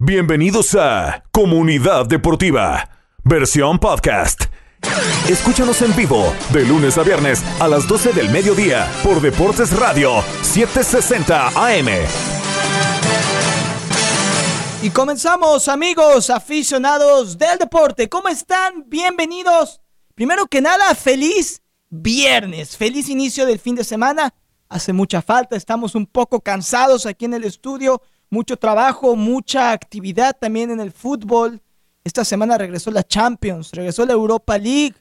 Bienvenidos a Comunidad Deportiva, versión podcast. Escúchanos en vivo de lunes a viernes a las 12 del mediodía por Deportes Radio 760 AM. Y comenzamos, amigos aficionados del deporte. ¿Cómo están? Bienvenidos. Primero que nada, feliz viernes, feliz inicio del fin de semana. Hace mucha falta, estamos un poco cansados aquí en el estudio mucho trabajo, mucha actividad también en el fútbol. Esta semana regresó la Champions, regresó la Europa League,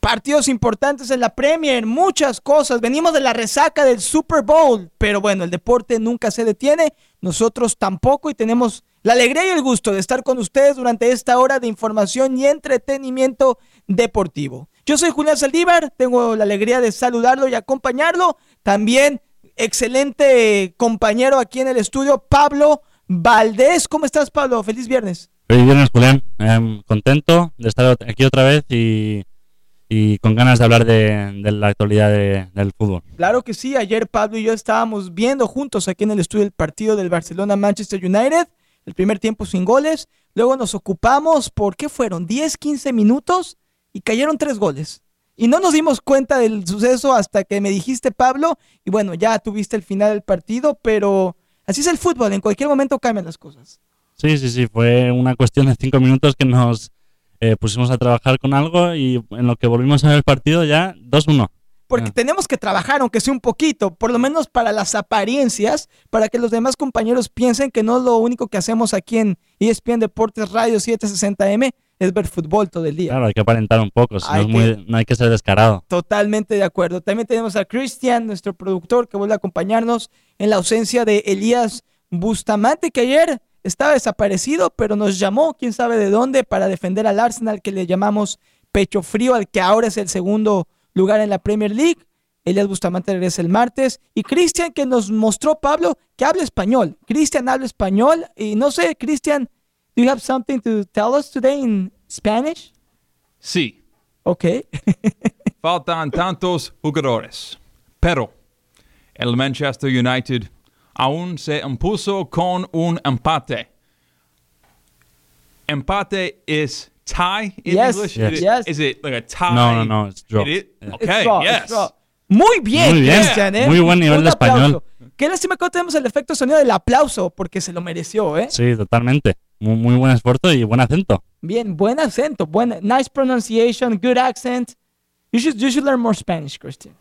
partidos importantes en la Premier, muchas cosas. Venimos de la resaca del Super Bowl, pero bueno, el deporte nunca se detiene, nosotros tampoco y tenemos la alegría y el gusto de estar con ustedes durante esta hora de información y entretenimiento deportivo. Yo soy Julián Saldívar, tengo la alegría de saludarlo y acompañarlo. También excelente compañero aquí en el estudio, Pablo Valdés. ¿Cómo estás, Pablo? Feliz viernes. Feliz viernes, Julián. Em, contento de estar aquí otra vez y, con ganas de hablar de, la actualidad del fútbol. Claro que sí. Ayer Pablo y yo estábamos viendo juntos aquí en el estudio el partido del Barcelona-Manchester United. El primer tiempo sin goles. Luego nos ocupamos por, ¿qué fueron? 10, 15 minutos y cayeron tres goles. Y no nos dimos cuenta del suceso hasta que me dijiste, Pablo, y bueno, ya tuviste el final del partido, pero así es el fútbol, en cualquier momento cambian las cosas. Sí, sí, sí, fue una cuestión de cinco minutos que nos eh, pusimos a trabajar con algo y en lo que volvimos a ver el partido ya 2-1. Porque tenemos que trabajar, aunque sea un poquito, por lo menos para las apariencias, para que los demás compañeros piensen que no es lo único que hacemos aquí en ESPN Deportes Radio 760M, es ver fútbol todo el día. Claro, hay que aparentar un poco, no, hay que ser descarado. Totalmente de acuerdo. También tenemos a Cristian, nuestro productor, que vuelve a acompañarnos en la ausencia de Elías Bustamante, que ayer estaba desaparecido, pero nos llamó, quién sabe de dónde, para defender al Arsenal, que le llamamos pecho frío, al que ahora es el segundo lugar en la Premier League. Elías Bustamante regresa el martes. Y Cristian, que nos mostró, Pablo, que habla español. Cristian habla español. Y no sé, Cristian, Do you have something to tell us today in Spanish? Sí. Ok. Faltan tantos jugadores, pero el Manchester United aún se impuso con un empate. Empate is tie in yes, English? Yes. yes. Is it like a tie? No, no, no, it's draw. It is? Okay, it's draw, yes. It's draw. Muy bien, Muy bien. Cristian, ¿eh? Muy buen nivel un de español. Aplauso. Qué lástima que no tenemos el efecto sonido del aplauso, porque se lo mereció, ¿eh? Sí, totalmente. Muy, muy buen esfuerzo y buen acento. Bien, buen acento, buen, nice pronunciation, good accent. You should, you should learn more Spanish, Christian.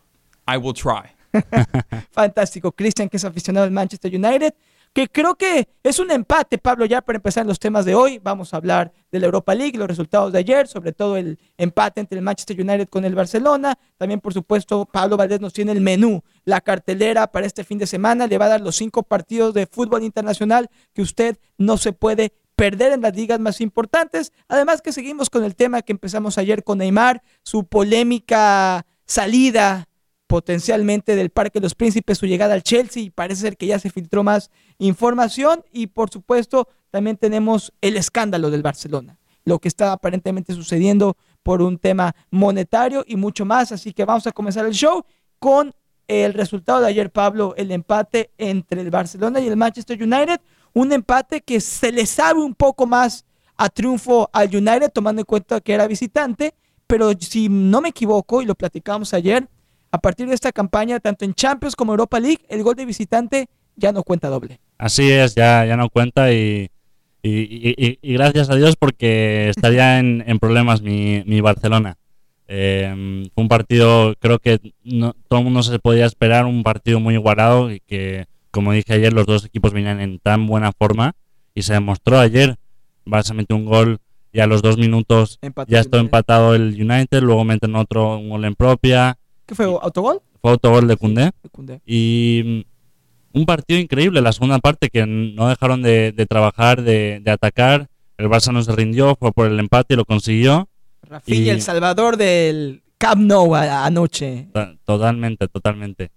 I will try. Fantástico. Christian, que es aficionado al Manchester United, que creo que es un empate, Pablo, ya para empezar en los temas de hoy. Vamos a hablar de la Europa League, los resultados de ayer, sobre todo el empate entre el Manchester United con el Barcelona. También, por supuesto, Pablo Valdés nos tiene el menú, la cartelera para este fin de semana. Le va a dar los cinco partidos de fútbol internacional que usted no se puede perder en las ligas más importantes. Además que seguimos con el tema que empezamos ayer con Neymar, su polémica salida potencialmente del Parque de los Príncipes, su llegada al Chelsea, y parece ser que ya se filtró más información. Y por supuesto también tenemos el escándalo del Barcelona, lo que está aparentemente sucediendo por un tema monetario y mucho más, así que vamos a comenzar el show con el resultado de ayer, Pablo, el empate entre el Barcelona y el Manchester United, un empate que se le sabe un poco más a triunfo al United, tomando en cuenta que era visitante, pero si no me equivoco, y lo platicamos ayer, a partir de esta campaña, tanto en Champions como Europa League, el gol de visitante ya no cuenta doble. Así es, ya, ya no cuenta y, y, gracias a Dios porque estaría en, problemas mi, mi Barcelona. Fue un partido, creo que no, todo el mundo se podía esperar, un partido muy igualado y que, como dije ayer, los dos equipos venían en tan buena forma y se demostró ayer, básicamente un gol y a los dos minutos ya está empatado el United, luego meten otro un gol en propia, ¿Qué fue? ¿Autogol? Fue autogol de Cundé. Y mm, un partido increíble, la segunda parte, que no dejaron de, trabajar, de, atacar. El Barça no se rindió, fue por el empate y lo consiguió. Rafinha, el salvador del Camp Nou anoche. Totalmente, totalmente.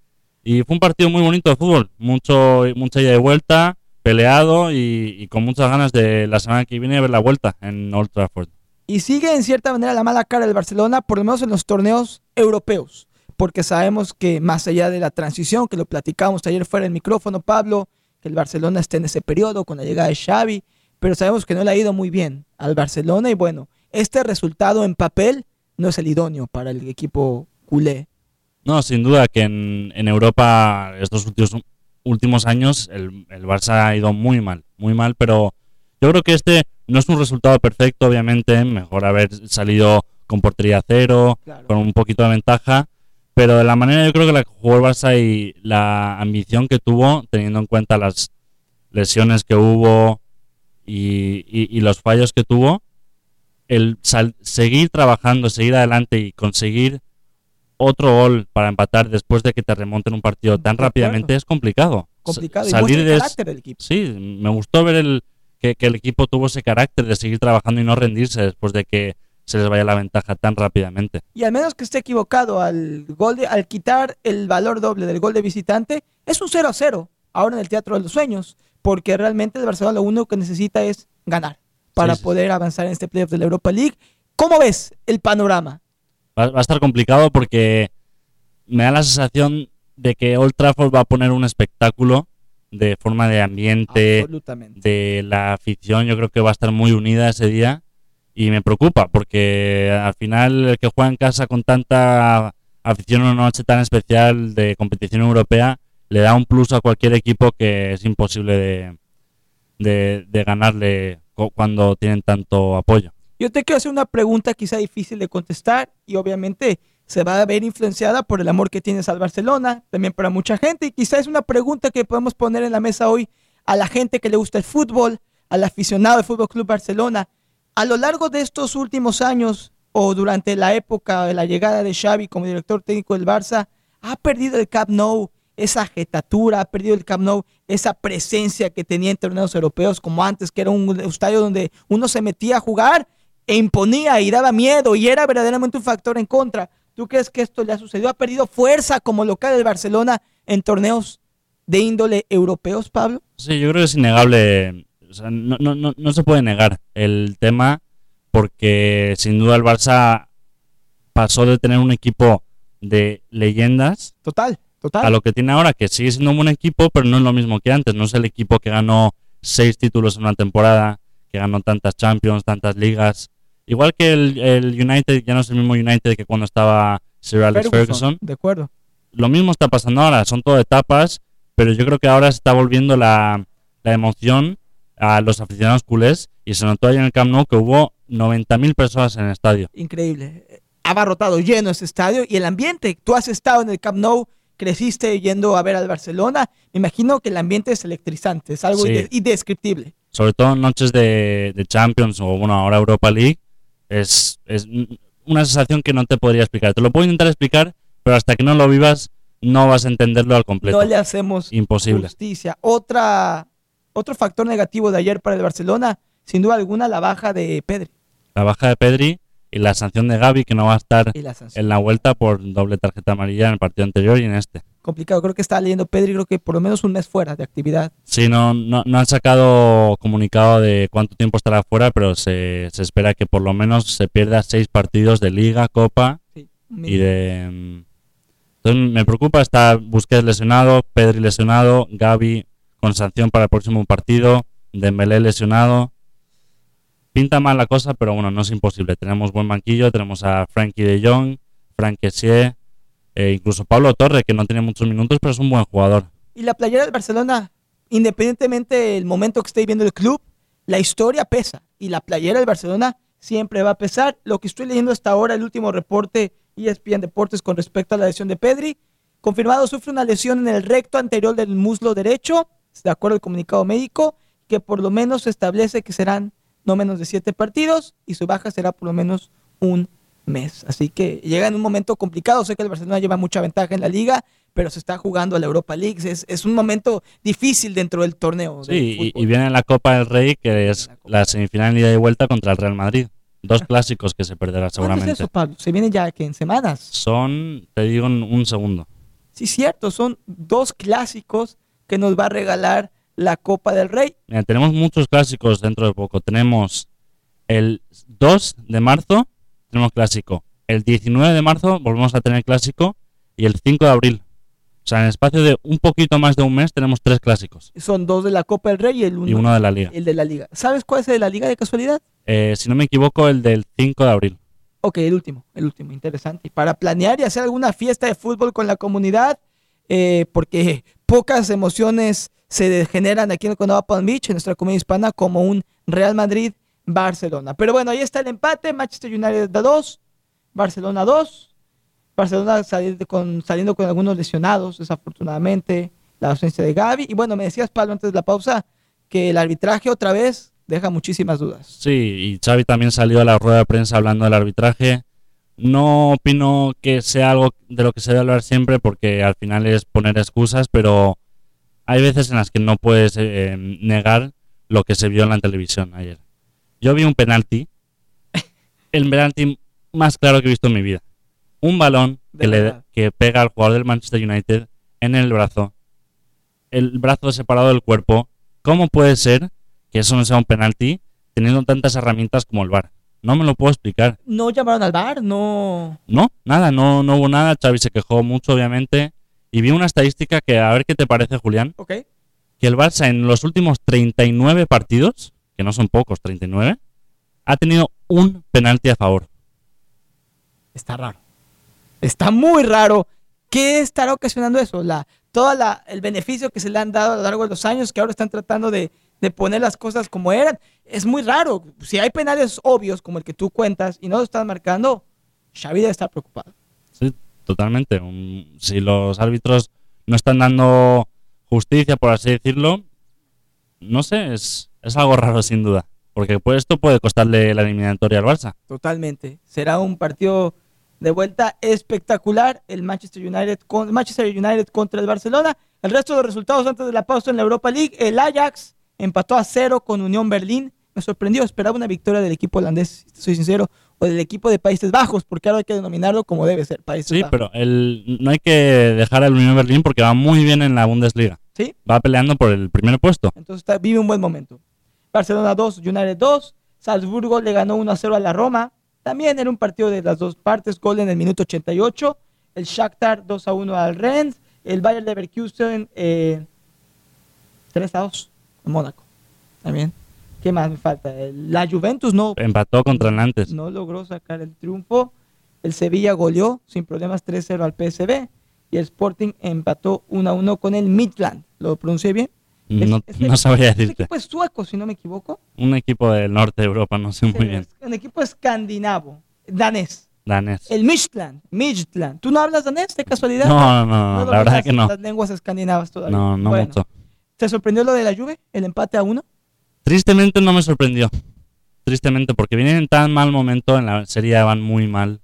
Y fue un partido muy bonito de fútbol, mucho, mucha ida de vuelta, peleado y, y, con muchas ganas de la semana que viene ver la vuelta en Old Trafford. Y sigue en cierta manera la mala cara del Barcelona, por lo menos en los torneos europeos porque sabemos que más allá de la transición, que lo platicamos ayer fuera del micrófono, Pablo, que el Barcelona está en ese periodo con la llegada de Xavi, pero sabemos que no le ha ido muy bien al Barcelona y bueno, este resultado en papel no es el idóneo para el equipo culé. No, sin duda que en, en Europa estos últimos, últimos años el, el Barça ha ido muy mal, muy mal, pero yo creo que este no es un resultado perfecto, obviamente, mejor haber salido con portería cero, Claro. con un poquito de ventaja, pero de la manera yo creo que la que jugó el Barça y la ambición que tuvo, teniendo en cuenta las lesiones que hubo y, y- y los fallos que tuvo, el sal- seguir trabajando, seguir adelante y conseguir otro gol para empatar después de que te remonten un partido tan De rápidamente es complicado. Complicado. Y el de carácter del equipo. Sí, me gustó ver el, que, que el equipo tuvo ese carácter de seguir trabajando y no rendirse después de que se les vaya la ventaja tan rápidamente. Y al menos que esté equivocado al gol de- al quitar el valor doble del gol de visitante, es un 0 a 0 ahora en el Teatro de los Sueños, porque realmente el Barcelona lo único que necesita es ganar para Sí, sí, sí. poder avanzar en este playoff de la Europa League. ¿Cómo ves el panorama? Va, va a estar complicado porque me da la sensación de que Old Trafford va a poner un espectáculo de forma de ambiente, de la afición. Yo creo que va a estar muy unida ese día y me preocupa porque al final el que juega en casa con tanta afición en una noche tan especial de competición europea le da un plus a cualquier equipo que es imposible de, de, de ganarle cu- cuando tienen tanto apoyo. Yo te quiero hacer una pregunta quizá difícil de contestar y obviamente se va a ver influenciada por el amor que tienes al Barcelona, también para mucha gente y quizá es una pregunta que podemos poner en la mesa hoy a la gente que le gusta el fútbol, al aficionado del Fútbol Club Barcelona. A lo largo de estos últimos años o durante la época de la llegada de Xavi como director técnico del Barça, ha perdido el Camp Nou esa jetatura, ha perdido el Camp Nou esa presencia que tenía en torneos europeos como antes, que era un estadio donde uno se metía a jugar e imponía y daba miedo y era verdaderamente un factor en contra. ¿Tú crees que esto le ha sucedido? ¿Ha perdido fuerza como local del Barcelona en torneos de índole europeos, Pablo? Sí, yo creo que es innegable. o sea, no, no, no, no se puede negar el tema porque sin duda el Barça pasó de tener un equipo de leyendas Total, total. a lo que tiene ahora, que sigue siendo un buen equipo, pero no es lo mismo que antes. No es el equipo que ganó seis títulos en una temporada, que ganó tantas Champions, tantas ligas. Igual que el, el United, ya no es el mismo United que cuando estaba Sir Alex Ferguson. De acuerdo. Lo mismo está pasando ahora, son todo etapas, pero yo creo que ahora se está volviendo la, la emoción a los aficionados culés y se notó ahí en el Camp Nou que hubo 90.000 personas en el estadio. Increíble. Abarrotado, lleno ese estadio y el ambiente. Tú has estado en el Camp Nou, creciste yendo a ver al Barcelona. Me imagino que el ambiente es electrizante, es algo Sí. inde- indescriptible. sobre todo en noches de, de Champions o bueno, ahora Europa League, es, es una sensación que no te podría explicar. Te lo puedo intentar explicar, pero hasta que no lo vivas no vas a entenderlo al completo. No le hacemos Imposible. justicia. Otra, otro factor negativo de ayer para el Barcelona, sin duda alguna, la baja de Pedri La baja de Pedri y la sanción de Gaby que no va a estar la en la vuelta por doble tarjeta amarilla en el partido anterior y en este. Complicado. Creo que está leyendo Pedri, creo que por lo menos un mes fuera de actividad. Sí, no, no, no han sacado comunicado de cuánto tiempo estará fuera, pero se, se espera que por lo menos se pierda seis partidos de Liga, Copa Sí, y de... Entonces me preocupa, está Busquets lesionado, Pedri lesionado, Gaby con sanción para el próximo partido, Dembélé lesionado. Pinta mal la cosa, pero bueno, no es imposible. Tenemos buen banquillo, tenemos a Frankie de Jong, Frank Kessié, e incluso Pablo Torre, que no tiene muchos minutos, pero es un buen jugador. Y la playera del Barcelona, independientemente del momento que esté viviendo el club, la historia pesa. Y la playera del Barcelona siempre va a pesar. Lo que estoy leyendo hasta ahora, el último reporte ESPN Deportes con respecto a la lesión de Pedri, confirmado sufre una lesión en el recto anterior del muslo derecho, de acuerdo al comunicado médico, que por lo menos establece que serán no menos de siete partidos y su baja será por lo menos un mes. Así que llega en un momento complicado. Sé que el Barcelona lleva mucha ventaja en la liga, pero se está jugando a la Europa League. Es, es un momento difícil dentro del torneo. del Sí, y, fútbol. y viene la Copa del Rey, que es La la semifinal y vuelta contra el Real Madrid. Dos clásicos que se perderá ¿Cuándo es seguramente. eso, Pablo? Se viene ya que en semanas. Son, te digo, un segundo. Sí, cierto, son dos clásicos que nos va a regalar la Copa del Rey. Mira, tenemos muchos clásicos dentro de poco. Tenemos el 2 de marzo, tenemos clásico. El 19 de marzo volvemos a tener clásico. Y el 5 de abril. O sea, en el espacio de un poquito más de un mes tenemos tres clásicos Son dos de la Copa del Rey y el uno, y uno de la liga. el de la Liga. ¿Sabes cuál es el de la Liga de casualidad? Eh, si no me equivoco, el del 5 de abril. Ok, el último, el último, interesante. Y para planear y hacer alguna fiesta de fútbol con la comunidad, eh, porque pocas emociones se generan aquí en el Condado Palm Beach, en nuestra comunidad hispana, como un Real Madrid-Barcelona. Pero bueno, ahí está el empate, Manchester United da 2, Barcelona 2. Barcelona saliendo con, saliendo con algunos lesionados, desafortunadamente, la ausencia de Gaby. Y bueno, me decías, Pablo, antes de la pausa, que el arbitraje otra vez deja muchísimas dudas. Sí, y Xavi también salió a la rueda de prensa hablando del arbitraje. No opino que sea algo de lo que se debe hablar siempre porque al final es poner excusas, pero hay veces en las que no puedes eh, negar lo que se vio en la televisión ayer. Yo vi un penalti, el penalti más claro que he visto en mi vida. Un balón que, le, que pega al jugador del Manchester United en el brazo, el brazo separado del cuerpo. ¿Cómo puede ser que eso no sea un penalti teniendo tantas herramientas como el VAR? No me lo puedo explicar. No llamaron al bar, no. No, nada, no, no hubo nada. Xavi se quejó mucho, obviamente. Y vi una estadística que, a ver qué te parece, Julián, Ok. que el Barça en los últimos 39 partidos, que no son pocos, 39, ha tenido un penalti a favor. Está raro. Está muy raro. ¿Qué estará ocasionando eso? La, todo el beneficio que se le han dado a lo largo de los años, que ahora están tratando de, de poner las cosas como eran. Es muy raro. Si hay penales obvios, como el que tú cuentas, y no lo están marcando, Xavi debe estar preocupado. Sí, totalmente. Si los árbitros no están dando justicia, por así decirlo, no sé, es, es algo raro sin duda. Porque pues, esto puede costarle la eliminatoria al Barça. Totalmente. Será un partido de vuelta espectacular. El Manchester United, con, Manchester United contra el Barcelona. El resto de los resultados antes de la pausa en la Europa League. El Ajax empató a cero con Unión Berlín. Me sorprendió, esperaba una victoria del equipo holandés, soy sincero, o del equipo de Países Bajos, porque ahora hay que denominarlo como debe ser, Países Sí, Bajos. pero el, no hay que dejar al Unión Berlín porque va muy bien en la Bundesliga. ¿Sí? Va peleando por el primer puesto. Entonces está- vive un buen momento. Barcelona 2, United 2. Salzburgo le ganó 1 a 0 a la Roma. También era un partido de las dos partes. Gol en el minuto 88. El Shakhtar 2 a 1 al Rennes. El Bayern Leverkusen eh, 3 a 2 a Mónaco. También. ¿Qué más me falta? La Juventus no, Empató contra el Nantes. no logró sacar el triunfo. El Sevilla goleó sin problemas 3-0 al PSV. Y el Sporting empató 1 a 1 con el Midland. ¿Lo pronuncié bien? No, Es- es- no sabría Ese decirte. equipo es sueco, si no me equivoco. Un equipo del norte de Europa, no sé muy bien. un equipo escandinavo, danés. Danés. El Midtjylland, Midtjylland. ¿Tú no hablas danés de casualidad? No, no, no, No la verdad que no. Las lenguas escandinavas todavía. No, no Bueno, mucho. ¿Te sorprendió lo de la Juve? ¿El empate a uno? Tristemente no me sorprendió. Tristemente, porque vienen en tan mal momento, en la serie van muy mal.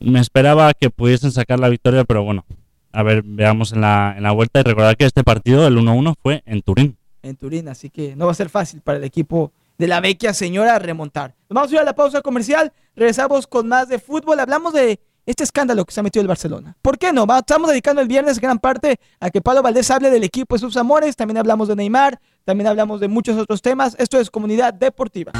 Me esperaba que pudiesen sacar la victoria, pero bueno. A ver, veamos en la, en la vuelta y recordar que este partido, el 1-1, fue en Turín. En Turín, así que no va a ser fácil para el equipo de la vecchia señora remontar. Vamos a ir a la pausa comercial. Regresamos con más de fútbol. Hablamos de este escándalo que se ha metido el Barcelona. ¿Por qué no? Estamos dedicando el viernes gran parte a que Pablo Valdés hable del equipo de sus amores. También hablamos de Neymar. También hablamos de muchos otros temas. Esto es Comunidad Deportiva.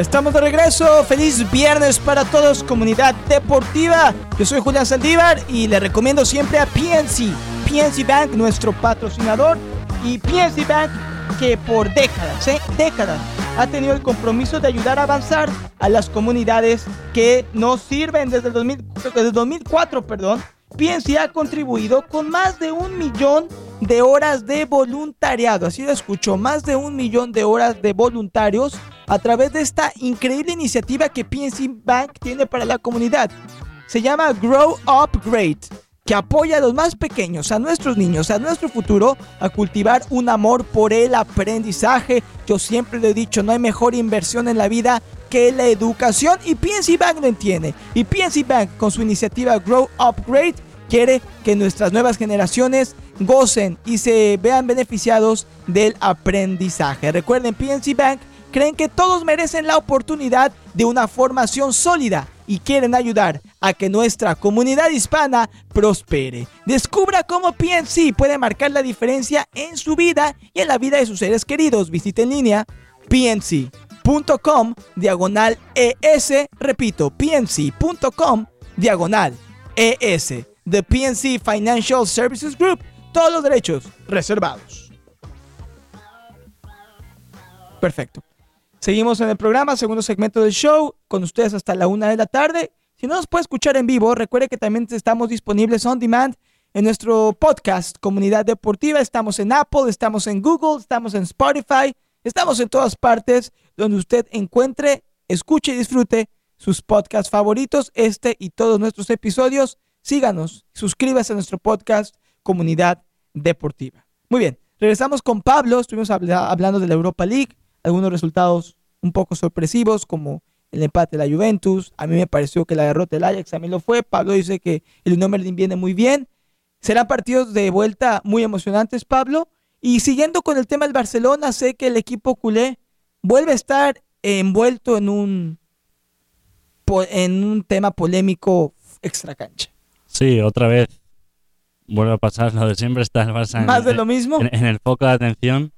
Estamos de regreso. Feliz viernes para todos, comunidad deportiva. Yo soy Julián Saldívar y le recomiendo siempre a PNC. PNC Bank, nuestro patrocinador. Y PNC Bank, que por décadas, ¿eh? décadas, ha tenido el compromiso de ayudar a avanzar a las comunidades que nos sirven desde el 2000 desde el 2004. Perdón. PNC ha contribuido con más de un millón de horas de voluntariado. Así lo escuchó, más de un millón de horas de voluntarios a través de esta increíble iniciativa que PNC Bank tiene para la comunidad. Se llama Grow Up Great, que apoya a los más pequeños, a nuestros niños, a nuestro futuro, a cultivar un amor por el aprendizaje. Yo siempre lo he dicho, no hay mejor inversión en la vida que la educación y PNC Bank lo entiende. Y PNC Bank con su iniciativa Grow Up Great quiere que nuestras nuevas generaciones gocen y se vean beneficiados del aprendizaje. Recuerden, PNC Bank creen que todos merecen la oportunidad de una formación sólida y quieren ayudar a que nuestra comunidad hispana prospere. Descubra cómo PNC puede marcar la diferencia en su vida y en la vida de sus seres queridos. Visite en línea pnc.com diagonal ES, repito, pnc.com diagonal ES de PNC Financial Services Group. Todos los derechos reservados. Perfecto. Seguimos en el programa, segundo segmento del show, con ustedes hasta la una de la tarde. Si no nos puede escuchar en vivo, recuerde que también estamos disponibles on demand en nuestro podcast Comunidad Deportiva. Estamos en Apple, estamos en Google, estamos en Spotify, estamos en todas partes donde usted encuentre, escuche y disfrute sus podcasts favoritos, este y todos nuestros episodios. Síganos, suscríbase a nuestro podcast Comunidad Deportiva. Muy bien, regresamos con Pablo, estuvimos habla- hablando de la Europa League, algunos resultados un poco sorpresivos como el empate de la Juventus, a mí me pareció que la derrota del Ajax también lo fue, Pablo dice que el Unión viene muy bien, serán partidos de vuelta muy emocionantes Pablo, y siguiendo con el tema del Barcelona, sé que el equipo culé vuelve a estar envuelto en un, en un tema polémico extra cancha. Sí, otra vez vuelve a pasar lo de siempre, está el Barça en, Más de lo mismo. en- en el foco de atención.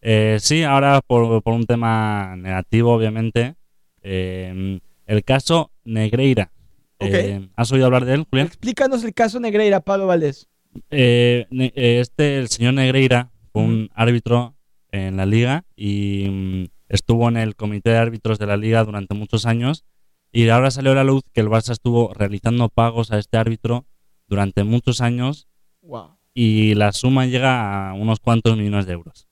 Eh, sí, ahora por, por un tema negativo, obviamente. Eh, el caso Negreira. Eh, ¿Has oído hablar de él, Julián? Explícanos el caso Negreira, Pablo Valdés. Eh, este, el señor Negreira, fue un árbitro en la liga y mm, estuvo en el comité de árbitros de la liga durante muchos años. Y ahora salió a la luz que el Barça estuvo realizando pagos a este árbitro durante muchos años Wow. y la suma llega a unos cuantos millones de euros.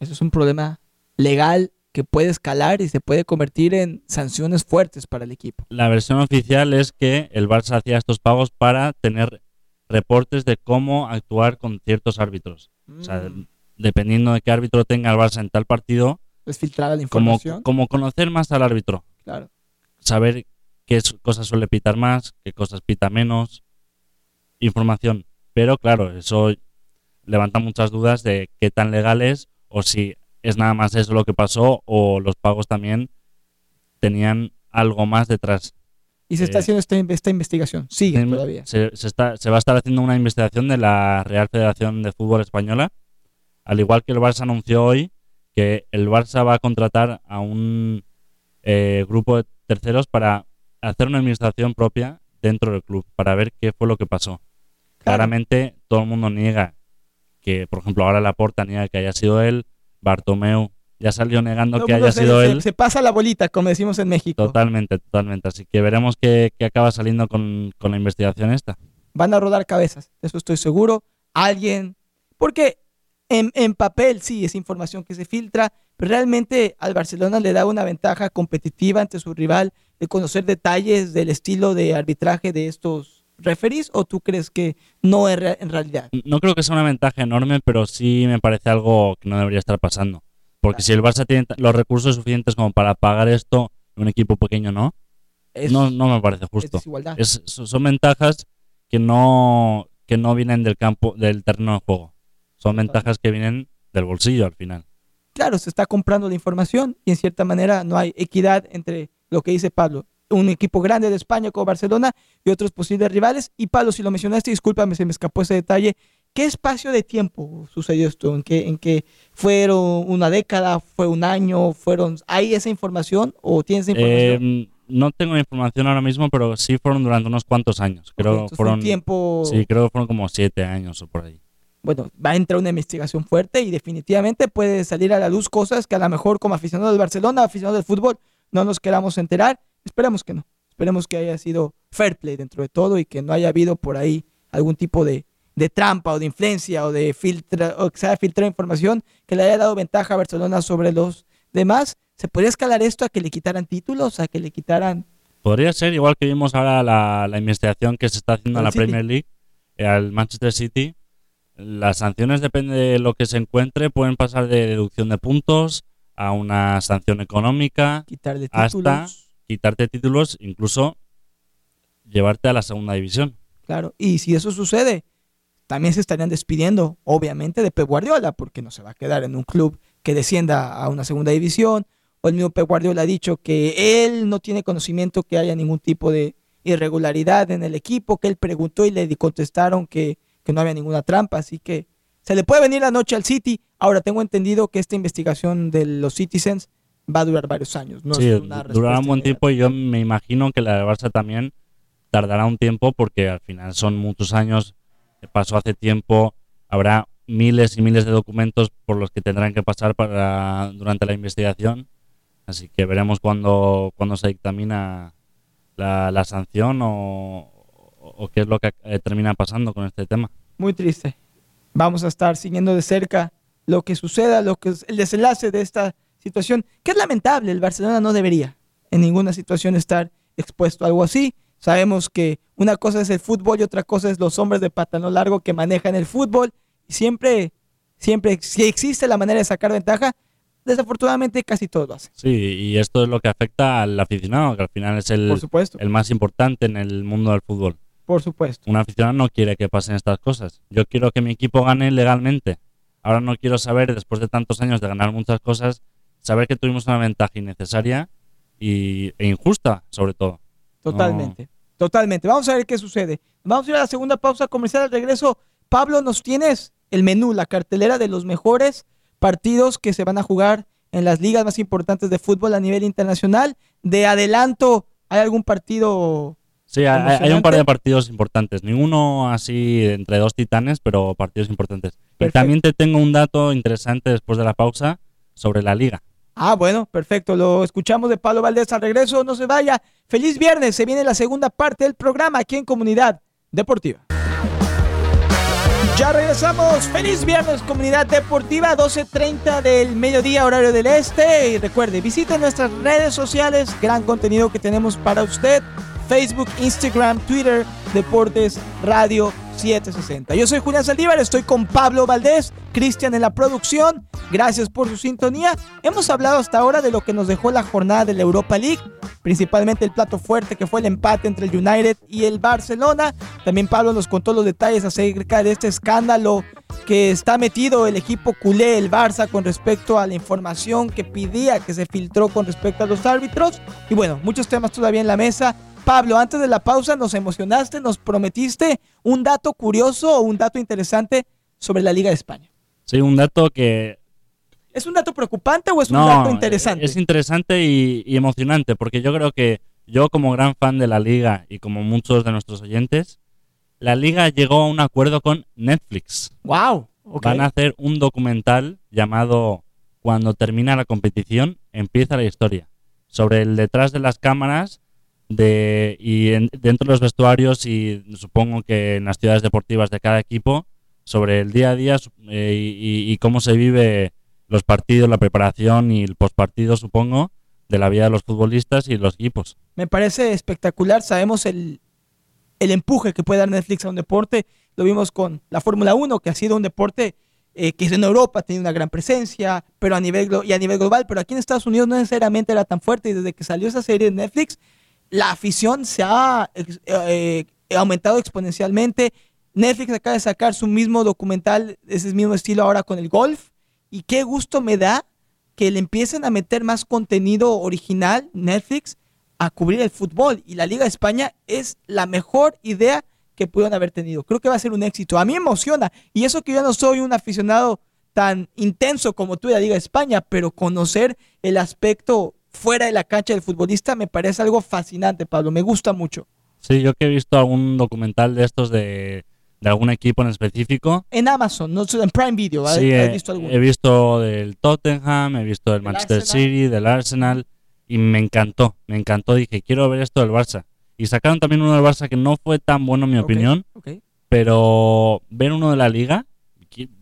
Eso es un problema legal que puede escalar y se puede convertir en sanciones fuertes para el equipo. La versión oficial es que el Barça hacía estos pagos para tener reportes de cómo actuar con ciertos árbitros. O sea, Mm. dependiendo de qué árbitro tenga el Barça en tal partido, Es filtrada la como, información. como conocer más al árbitro, Claro. saber qué cosas suele pitar más, qué cosas pita menos, información. Pero claro, eso levanta muchas dudas de qué tan legal es o si es nada más eso lo que pasó o los pagos también tenían algo más detrás. Y se está Eh, haciendo esta, esta investigación. Sigue Se, todavía. se- se está, se va a estar haciendo una investigación de la Real Federación de Fútbol Española, al igual que el Barça anunció hoy que el Barça va a contratar a un eh, grupo de terceros para hacer una administración propia dentro del club, para ver qué fue lo que pasó. Claramente todo el mundo niega que, por ejemplo, ahora Laporta niega que haya sido él, Bartomeu ya salió negando que haya se, sido se- él. se pasa la bolita, como decimos en México. Totalmente, totalmente. Así que veremos qué, qué acaba saliendo con, con la investigación esta. Van a rodar cabezas, eso estoy seguro. Alguien, porque en, en papel sí es información que se filtra, pero realmente al Barcelona le da una ventaja competitiva ante su rival de conocer detalles del estilo de arbitraje de estos referees, o tú crees que no es en realidad? No creo que sea una ventaja enorme, pero sí me parece algo que no debería estar pasando. Porque si el Barça tiene los recursos suficientes como para pagar esto, un equipo pequeño no, Es, no, no me parece justo. Es- so- son ventajas que no, que no vienen del campo, del terreno de juego. Son ventajas que vienen del bolsillo al final. claro, se está comprando la información y en cierta manera no hay equidad entre lo que dice Pablo, un equipo grande de España como Barcelona y otros posibles rivales. Y Pablo, si lo mencionaste, discúlpame, se me escapó ese detalle. ¿Qué espacio de tiempo sucedió esto? ¿En qué, en qué fueron una década, fue un año, fueron... ¿Hay esa información o tienes esa información? Eh, no tengo información ahora mismo, pero sí fueron durante unos cuantos años. Creo fueron, un tiempo... sí, creo que fueron como siete años o por ahí. bueno, va a entrar una investigación fuerte y definitivamente puede salir a la luz cosas que a lo mejor como aficionado del Barcelona, aficionado del fútbol, no nos queramos enterar. Esperemos que no. Esperemos que haya sido fair play dentro de todo y que no haya habido por ahí algún tipo de, de trampa o de influencia o de filtra, o que se haya filtrado información que le haya dado ventaja a Barcelona sobre los demás. ¿Se podría escalar esto a que le quitaran títulos, a que le quitaran... Podría ser, igual que vimos ahora la, la investigación que se está haciendo en la City. Premier League, eh, al Manchester City. Las sanciones, depende de lo que se encuentre, pueden pasar de deducción de puntos a una sanción económica, quitarle Hasta- títulos? Quitarte títulos, incluso llevarte a la segunda división. Claro, y si eso sucede, también se estarían despidiendo, obviamente, de Pep Guardiola, porque no se va a quedar en un club que descienda a una segunda división. O el mismo Pep Guardiola ha dicho que él no tiene conocimiento que haya ningún tipo de irregularidad en el equipo, que él preguntó y le contestaron que, que no había ninguna trampa, así que se le puede venir la noche al City. Ahora tengo entendido que esta investigación de los Citizens va a durar varios años. No sí, es una durará un buen tiempo y yo me imagino que la de Barça también tardará un tiempo porque al final son muchos años, pasó hace tiempo, habrá miles y miles de documentos por los que tendrán que pasar para, durante la investigación. Así que veremos cuándo, cuándo se dictamina la, la sanción o, o qué es lo que eh, termina pasando con este tema. Muy triste. Vamos a estar siguiendo de cerca lo que suceda, lo que es el desenlace de esta situación, que es lamentable. El Barcelona no debería en ninguna situación estar expuesto a algo así. Sabemos que una cosa es el fútbol y otra cosa es los hombres de pantalón largo que manejan el fútbol. Siempre, siempre, si existe la manera de sacar ventaja, desafortunadamente casi todos lo hacen. Sí, y esto es lo que afecta al aficionado, que al final es el, Por supuesto. el más importante en el mundo del fútbol. Por supuesto. Un aficionado no quiere que pasen estas cosas. Yo quiero que mi equipo gane legalmente. Ahora no quiero saber, después de tantos años de ganar muchas cosas, saber que tuvimos una ventaja innecesaria y, e injusta, sobre todo. Totalmente. Totalmente. Vamos a ver qué sucede. Vamos a ir a la segunda pausa comercial al regreso. Pablo, nos tienes el menú, la cartelera de los mejores partidos que se van a jugar en las ligas más importantes de fútbol a nivel internacional. De adelanto, ¿hay algún partido? Sí, hay, hay un par de partidos importantes. Ninguno así entre dos titanes, pero partidos importantes. Perfecto. también te tengo un dato interesante después de la pausa sobre la liga. Ah, bueno, perfecto. Lo escuchamos de Pablo Valdés al regreso. No se vaya. Feliz viernes. Se viene la segunda parte del programa aquí en Comunidad Deportiva. Ya regresamos. Feliz viernes, Comunidad Deportiva, 12.30 del mediodía, horario del este. Y recuerde, visite nuestras redes sociales. Gran contenido que tenemos para usted. Facebook, Instagram, Twitter, Deportes, Radio 760. Yo soy Julián Saldívar, estoy con Pablo Valdés, Cristian en la producción. Gracias por su sintonía. Hemos hablado hasta ahora de lo que nos dejó la jornada de la Europa League, principalmente el plato fuerte que fue el empate entre el United y el Barcelona. También Pablo nos contó los detalles acerca de este escándalo que está metido el equipo culé, el Barça, con respecto a la información que pedía que se filtró con respecto a los árbitros. Y bueno, muchos temas todavía en la mesa. Pablo, antes de la pausa nos emocionaste, nos prometiste un dato curioso o un dato interesante sobre la Liga de España. Sí, un dato que ¿Es un dato preocupante o es un dato interesante? es interesante y, y emocionante, porque yo creo que yo como gran fan de la liga y como muchos de nuestros oyentes, la liga llegó a un acuerdo con Netflix. wow. ok. Van a hacer un documental llamado Cuando termina la competición, empieza la historia. Sobre el detrás de las cámaras de, y en- dentro de los vestuarios y supongo que en las ciudades deportivas de cada equipo, sobre el día a día eh, y, cómo se vive los partidos, la preparación y el postpartido, supongo, de la vida de los futbolistas y los equipos. Me parece espectacular. Sabemos el, el empuje que puede dar Netflix a un deporte. Lo vimos con la Fórmula 1, que ha sido un deporte eh, que en Europa tiene una gran presencia, pero a nivel y a nivel global, pero aquí en Estados Unidos no necesariamente era tan fuerte. Y desde que salió esa serie de Netflix, la afición se ha eh, aumentado exponencialmente. Netflix acaba de sacar su mismo documental, ese mismo estilo ahora con el golf. Y qué gusto me da que le empiecen a meter más contenido original, Netflix, a cubrir el fútbol. Y la Liga de España es la mejor idea que pudieron haber tenido. Creo que va a ser un éxito. A mí me emociona. Y eso que yo no soy un aficionado tan intenso como tú de la Liga de España, pero conocer el aspecto fuera de la cancha del futbolista me parece algo fascinante, Pablo. Me gusta mucho. Sí, yo que he visto algún documental de estos de, de algún equipo en específico, En Amazon, no en Prime Video, ¿has, Sí, he, visto alguno? he visto del Tottenham, he visto del Manchester Arsenal. City, del Arsenal y me encantó, me encantó. Dije, quiero ver esto del Barça. Y sacaron también uno del Barça que no fue tan bueno, en mi opinión, ok. pero ver uno de la liga,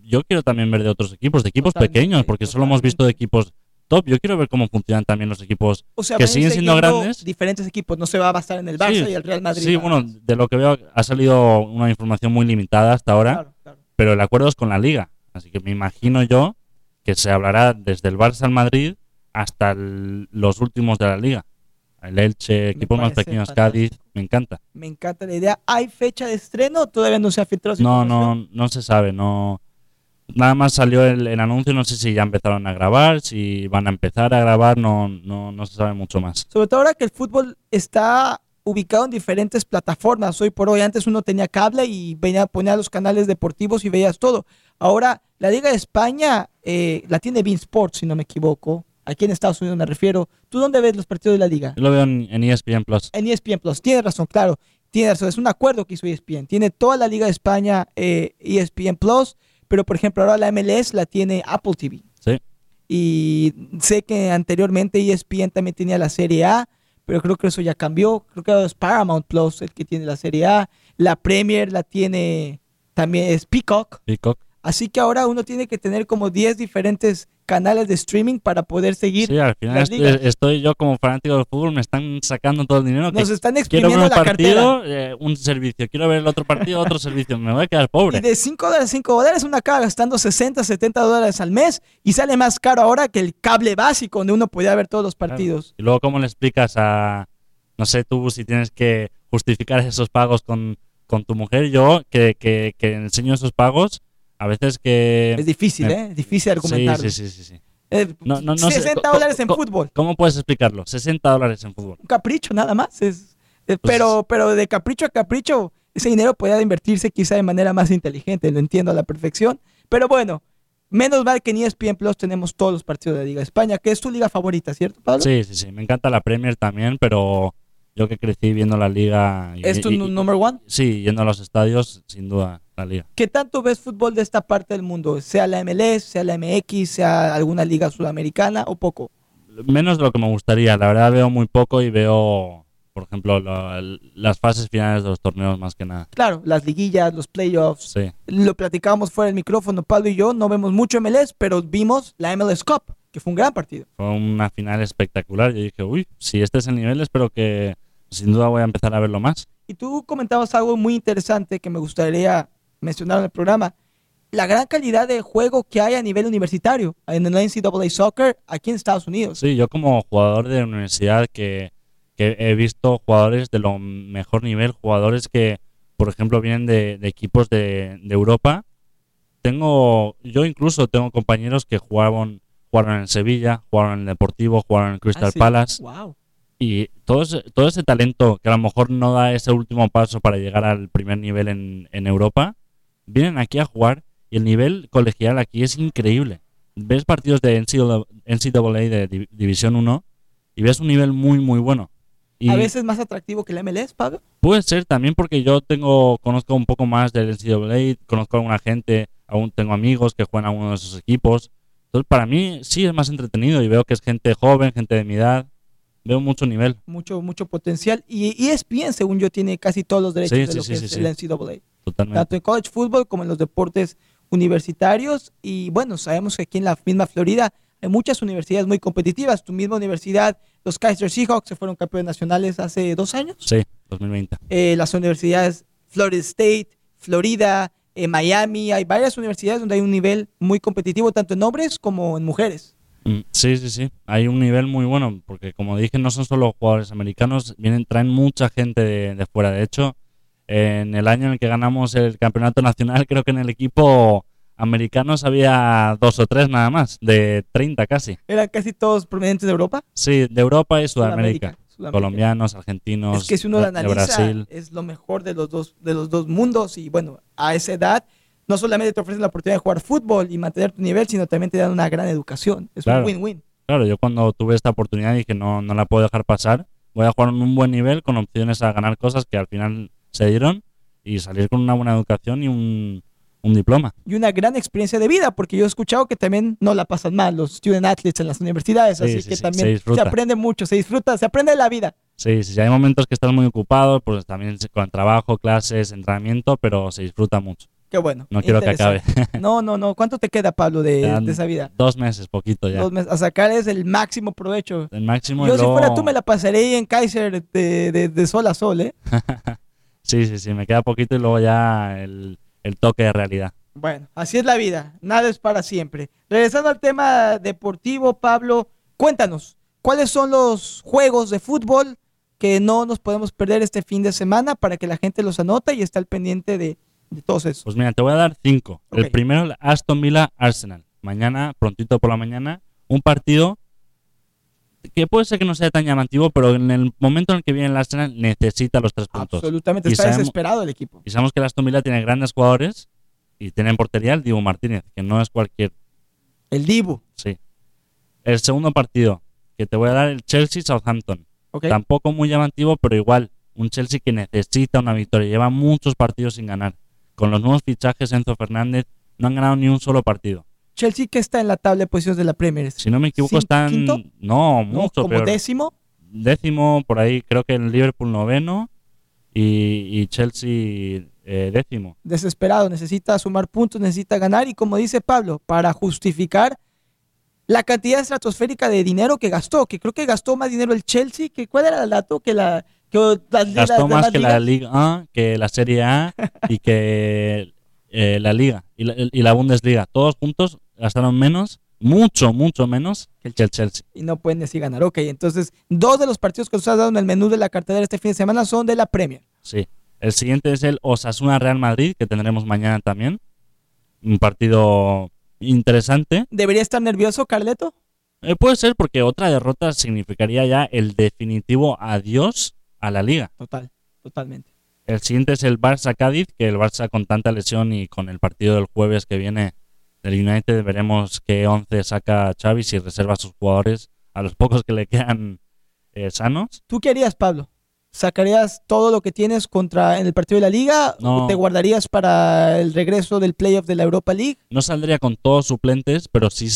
yo quiero también ver de otros equipos, de equipos Totalmente, pequeños, porque solo hemos visto de equipos top. Yo quiero ver cómo funcionan también los equipos. O sea, que siguen siendo grandes. Diferentes equipos, no se va a basar en el Barça Sí, y el Real Madrid. Sí, bueno, de lo que veo ha salido una información muy limitada hasta ahora. Claro, claro. pero el acuerdo es con la liga. Así que me imagino yo que se hablará desde el Barça al Madrid hasta el- los últimos de la liga. El Elche, equipos más pequeños, fantástico. Cádiz, me encanta. Me encanta la idea. ¿Hay fecha de estreno? Todavía no se ha filtrado. No, no, no se sabe, no. Nada más salió el, el anuncio, no sé si ya empezaron a grabar, si van a empezar a grabar, no, no, no se sabe mucho más. Sobre todo ahora que el fútbol está ubicado en diferentes plataformas. Hoy por hoy, antes uno tenía cable y venía a poner los canales deportivos y veías todo. Ahora, la Liga de España eh, la tiene Bean Sports, si no me equivoco. Aquí en Estados Unidos me refiero. ¿Tú dónde ves los partidos de la liga? Yo lo veo en, en E ESPN Plus. En E ESPN Plus. Tienes razón, claro. tiene, eso es un acuerdo que hizo ESPN. Tiene toda la Liga de España eh, ESPN Plus, pero por ejemplo ahora la MLS la tiene Apple TV. Sí. Y sé que anteriormente ESPN también tenía la Serie A, pero creo que eso ya cambió. Creo que ahora es Paramount Plus el que tiene la Serie A. La Premier la tiene también es Peacock. Peacock. Así que ahora uno tiene que tener como 10 diferentes canales de streaming para poder seguir. Sí, al final las est- ligas. estoy yo como fanático del fútbol, me están sacando todo el dinero. que Nos están quiero ver exprimiendo un la cartera. partido, eh, un servicio. Quiero ver el otro partido, otro servicio. Me voy a quedar Y pobre. de 5 dólares, 5 dólares, uno acaba gastando 60, 70 dólares al mes y sale más caro ahora que el cable básico donde uno podía ver todos los Claro. partidos. Y luego, ¿cómo le explicas a, no sé tú, si tienes que justificar esos pagos con, con tu mujer? Yo, que, que, que enseño esos pagos, a veces que... Es difícil, me- ¿eh? Es difícil argumentarlo. Sí, sí, sí, sí, sí. Eh, No, no, no sé, 60 co- dólares en fútbol. ¿Cómo puedes explicarlo? 60 dólares en fútbol. Un capricho nada más. Es, eh, Pues- pero, pero de capricho a capricho, ese dinero podría invertirse quizá de manera más inteligente. Lo entiendo a la perfección. Pero bueno, menos mal que en ESPN Plus tenemos todos los partidos de la Liga de España, que es tu liga favorita, ¿cierto, Pablo? Sí, sí, sí. Me encanta la Premier también, pero yo que crecí viendo la liga... y- ¿Es tu y- nu- y- number one? Sí, yendo a los estadios, sin duda, la liga. ¿Qué tanto ves fútbol de esta parte del mundo? Sea la MLS, sea la MX, sea alguna liga sudamericana o poco. Menos de lo que me gustaría. La verdad veo muy poco y veo, por ejemplo, lo- las fases finales de los torneos más que nada. Claro, las liguillas, los playoffs. Sí, Lo platicábamos fuera del micrófono, Pablo y yo. No vemos mucho MLS, pero vimos la MLS Cup, que fue un gran partido. fue una final espectacular. Yo dije, uy, si este es el nivel, espero que sin duda voy a empezar a verlo más. Y tú comentabas algo muy interesante que me gustaría mencionar en el programa. La gran calidad de juego que hay a nivel universitario en el NCAA Soccer aquí en Estados Unidos. Sí, yo como jugador de universidad que, que he visto jugadores de lo mejor nivel, jugadores que, por ejemplo, vienen de, de equipos de, de Europa. Tengo, yo incluso tengo compañeros que jugaron, jugaron en Sevilla, jugaron en el Deportivo, jugaron en el Crystal Ah, sí. Palace. Wow. Y todo ese, todo ese talento que a lo mejor no da ese último paso para llegar al primer nivel en, en Europa, vienen aquí a jugar y el nivel colegial aquí es increíble. Ves partidos de NCAA, de Div- División 1 y ves un nivel muy, muy bueno. Y A veces más atractivo que la MLS, Pablo. puede ser también porque yo tengo conozco un poco más del NCAA, conozco a alguna gente, aún tengo amigos que juegan a uno de esos equipos. Entonces, para mí sí es más entretenido y veo que es gente joven, gente de mi edad. Veo mucho nivel. Mucho, mucho potencial. Y E ESPN, según yo, tiene casi todos los derechos Sí, de sí, lo sí, que es el NCAA. Totalmente. tanto en college football como en los deportes universitarios. Y bueno, sabemos que aquí en la misma Florida hay muchas universidades muy competitivas. Tu misma universidad, los Kaiser Seahawks, se fueron campeones nacionales hace dos años. Sí, 2020. Eh, las universidades Florida State, Florida, eh, Miami, hay varias universidades donde hay un nivel muy competitivo, tanto en hombres como en mujeres. Mm, Sí, sí, sí. Hay un nivel muy bueno, porque como dije, no son solo jugadores americanos, vienen, traen mucha gente de, de fuera. De hecho, en el año en el que ganamos el campeonato nacional, creo que en el equipo americanos había dos o tres nada más, de 30 casi. Eran casi todos provenientes de Europa. Sí, de Europa y Sudamérica. Sudamérica. Colombianos, argentinos, Es que si uno lo analiza, Brasil. es lo mejor de los dos, de los dos mundos. Y bueno, a esa edad, no solamente te ofrecen la oportunidad de jugar fútbol y mantener tu nivel, sino también te dan una gran educación. Es Claro. un win-win. Claro, yo cuando tuve esta oportunidad dije, no, no la puedo dejar pasar. Voy a jugar en un buen nivel con opciones a ganar cosas que al final se dieron y salir con una buena educación y un, un diploma. Y una gran experiencia de vida, porque yo he escuchado que también no la pasan mal los student athletes en las universidades. Sí, así sí, que sí, también se aprende mucho, se disfruta, se aprende de la vida. Sí, sí, sí, hay momentos que estás muy ocupado, pues también con trabajo, clases, entrenamiento, pero se disfruta mucho. Qué bueno. No quiero que acabe. No, no, no. ¿Cuánto te queda, Pablo, de, de esa vida? Dos meses, poquito ya. Dos meses. A sacar es el máximo provecho. El máximo Yo y si luego- fuera tú me la pasaré ahí en Kaiser de, de- de sol a sol, ¿eh? Sí, sí, sí, me queda poquito y luego ya el, el toque de realidad. Bueno, así es la vida, nada es para siempre. Regresando al tema deportivo, Pablo, cuéntanos, ¿cuáles son los juegos de fútbol que no nos podemos perder este fin de semana para que la gente los anote y esté al pendiente de, de todos esos? Pues mira, te voy a dar cinco. El primero, Aston Villa Arsenal. Mañana, prontito por la mañana, un partido que puede ser que no sea tan llamativo, pero en el momento en el que viene el Arsenal necesita los tres puntos. Absolutamente, Y está sabemos- desesperado el equipo. Y sabemos que el Aston Villa tiene grandes jugadores y tiene en portería el Dibu Martínez, que no es cualquier. El Dibu, Sí. El segundo partido que te voy a dar, el Chelsea Southampton. ¿ok? Tampoco muy llamativo, pero igual Un Chelsea que necesita una victoria. Lleva muchos partidos sin ganar. Con los nuevos fichajes Enzo Fernández no han ganado ni un solo partido. Chelsea que está en la tabla de posiciones de la Premier. Si no me equivoco, ¿Cin- están. quinto? No, ¿No? mucho Como peor. décimo. décimo, por ahí creo que el Liverpool noveno y, y Chelsea eh, décimo. desesperado, necesita sumar puntos, necesita ganar y como dice Pablo, para justificar la cantidad estratosférica de dinero que gastó, que creo que gastó más dinero el Chelsea, que cuál era el dato que la que las Gastó las más que la. Liga A, que la Serie A y que eh, la Liga y la, y la Bundesliga. Todos juntos gastaron menos, mucho, mucho menos que el Chelsea. y no pueden decir ganar. Ok, entonces dos de los partidos que nos has dado en el menú de la cartelera este fin de semana son de la Premier. Sí. El siguiente es el Osasuna Real Madrid, que tendremos mañana también. Un partido interesante. ¿Debería estar nervioso Carleto? Eh, puede ser porque otra derrota significaría ya el definitivo adiós a la liga. Total, totalmente. El siguiente es el Barça Cádiz, que el Barça con tanta lesión y con el partido del jueves que viene del United veremos qué 11 saca Xavi si reserva a sus jugadores a los pocos que le quedan eh, sanos. ¿Tú qué harías, Pablo? ¿Sacarías todo lo que tienes contra en el partido de la liga? No. ¿O te guardarías para el regreso del playoff de la Europa League? No saldría con todos suplentes, pero sí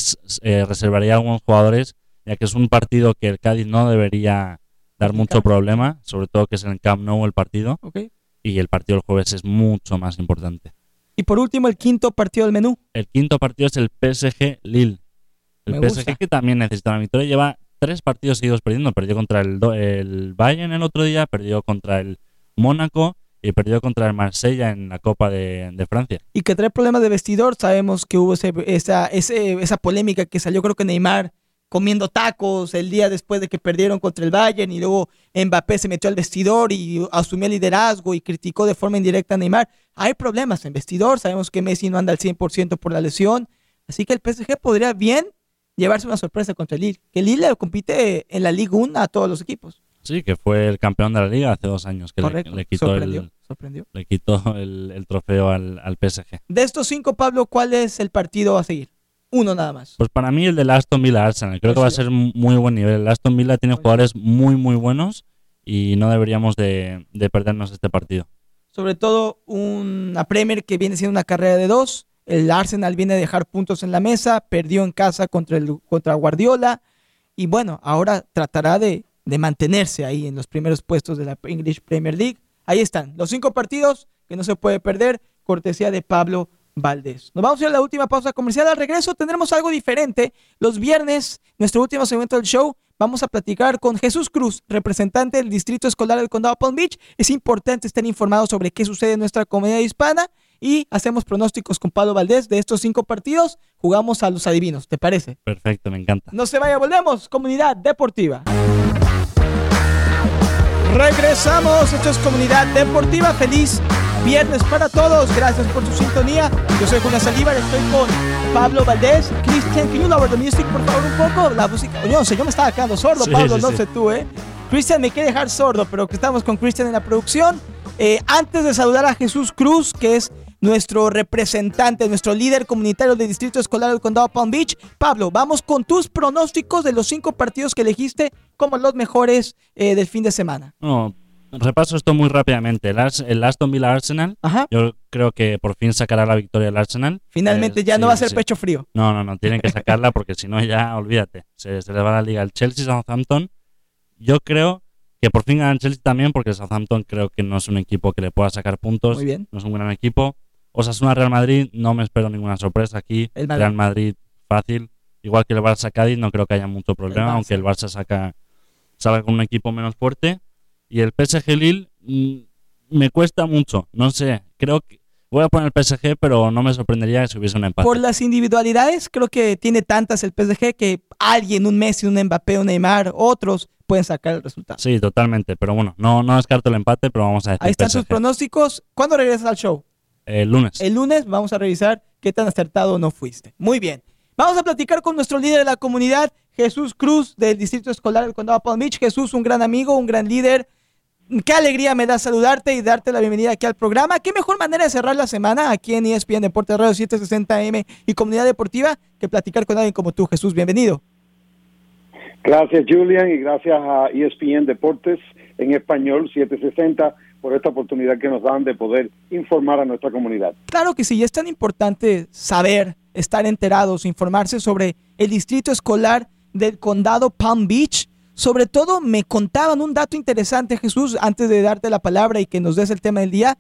eh, reservaría a algunos jugadores, ya que es un partido que el Cádiz no debería dar mucho problema, sobre todo que es en el Camp Nou el partido, Ok. Y el partido del jueves es mucho más importante. Y por último, el quinto partido del menú. El quinto partido es el PSG Lille. El Me PSG gusta. que también necesita una victoria. Lleva tres partidos seguidos perdiendo. Perdió contra el, el Bayern el otro día, perdió contra el Mónaco y perdió contra el Marsella en la Copa de, de Francia. Y que trae problemas de vestidor. Sabemos que hubo ese- esa, ese- esa polémica que salió, creo que Neymar comiendo tacos el día después de que perdieron contra el Bayern y luego Mbappé se metió al vestidor y asumió el liderazgo y criticó de forma indirecta a Neymar. Hay problemas en vestidor. Sabemos que Messi no anda al 100% por la lesión. Así que el PSG podría bien llevarse una sorpresa contra el Lille. Que el Lille compite en la Liga 1 a todos los equipos. Sí, que fue el campeón de la liga hace dos años que le, Correcto. le quitó, sorprendió. el, sorprendió. le quitó el, el trofeo al, al PSG. De estos cinco, Pablo, ¿cuál es el partido a seguir? Uno nada más. Pues para mí el del Aston Villa Arsenal. Creo que va a ser muy buen nivel. El Aston Villa tiene Muy bien. jugadores muy, muy buenos y no deberíamos de, de perdernos este partido. sobre todo una Premier que viene siendo una carrera de dos. El Arsenal viene a dejar puntos en la mesa, perdió en casa contra, el, contra Guardiola y bueno, ahora tratará de, de mantenerse ahí en los primeros puestos de la English Premier League. Ahí están, los cinco partidos que no se puede perder, cortesía de Pablo Valdés. Nos vamos a ir a la última pausa comercial. Al regreso tendremos algo diferente. Los viernes, nuestro último segmento del show, vamos a platicar con Jesús Cruz, representante del Distrito Escolar del Condado Palm Beach. Es importante estar informado sobre qué sucede en nuestra comunidad hispana y hacemos pronósticos con Pablo Valdés de estos cinco partidos. Jugamos a los adivinos, ¿te parece? Perfecto, me encanta. No se vaya, volvemos. Comunidad Deportiva. Regresamos, es Comunidad Deportiva. Feliz viernes para todos. Gracias por su sintonía. Yo soy Julián Salívar, estoy con Pablo Valdés. Cristian, can you lower the music, por favor, un poco? La música. Oye, no sé, yo me estaba quedando sordo, Sí, Pablo, sí, no sí. sé tú, ¿eh? Cristian me quiere dejar sordo, pero que estamos con Cristian en la producción. Eh, antes de saludar a Jesús Cruz, que es nuestro representante, nuestro líder comunitario del Distrito Escolar del Condado Palm Beach. Pablo, vamos con tus pronósticos de los cinco partidos que elegiste como los mejores eh, del fin de semana. No, repaso esto muy rápidamente. El, Ars- el Aston Villa Arsenal, Ajá. yo creo que por fin sacará la victoria el Arsenal. Finalmente Eh, ya no va a ser sí. pecho frío. No, no, no, tienen que sacarla porque si no ya olvídate. Se, se les va la liga. El Chelsea Southampton, yo creo que por fin ganan Chelsea también porque Southampton creo que no es un equipo que le pueda sacar puntos. Muy bien. No es un gran equipo. Osasuna Real Madrid, no me espero ninguna sorpresa aquí. El Madrid. Real Madrid fácil. Igual que el Barça Cádiz, no creo que haya mucho problema, aunque el Barça saca, salga con un equipo menos fuerte. Y el PSG Lille mm, me cuesta mucho. No sé, creo que voy a poner el PSG, pero no me sorprendería si hubiese un empate. Por las individualidades, creo que tiene tantas el PSG que alguien, un Messi, un Mbappé, un Neymar, otros pueden sacar el resultado. Sí, totalmente. Pero bueno, no, no descarto el empate, pero vamos a decir Ahí están sus pronósticos. ¿Cuándo regresas al show? El lunes. El lunes vamos a revisar qué tan acertado no fuiste. Muy bien. Vamos a platicar con nuestro líder de la comunidad, Jesús Cruz, del Distrito Escolar del Condado Palm Beach. Jesús, un gran amigo, un gran líder. Qué alegría me da saludarte y darte la bienvenida aquí al programa. Qué mejor manera de cerrar la semana aquí en ESPN Deportes Radio 760M y Comunidad Deportiva que platicar con alguien como tú, Jesús. Bienvenido. Gracias Julian y gracias a ESPN Deportes en español 760 por esta oportunidad que nos dan de poder informar a nuestra comunidad. Claro que sí, es tan importante saber, estar enterados, informarse sobre el distrito escolar del condado Palm Beach. Sobre todo me contaban un dato interesante, Jesús, antes de darte la palabra y que nos des el tema del día,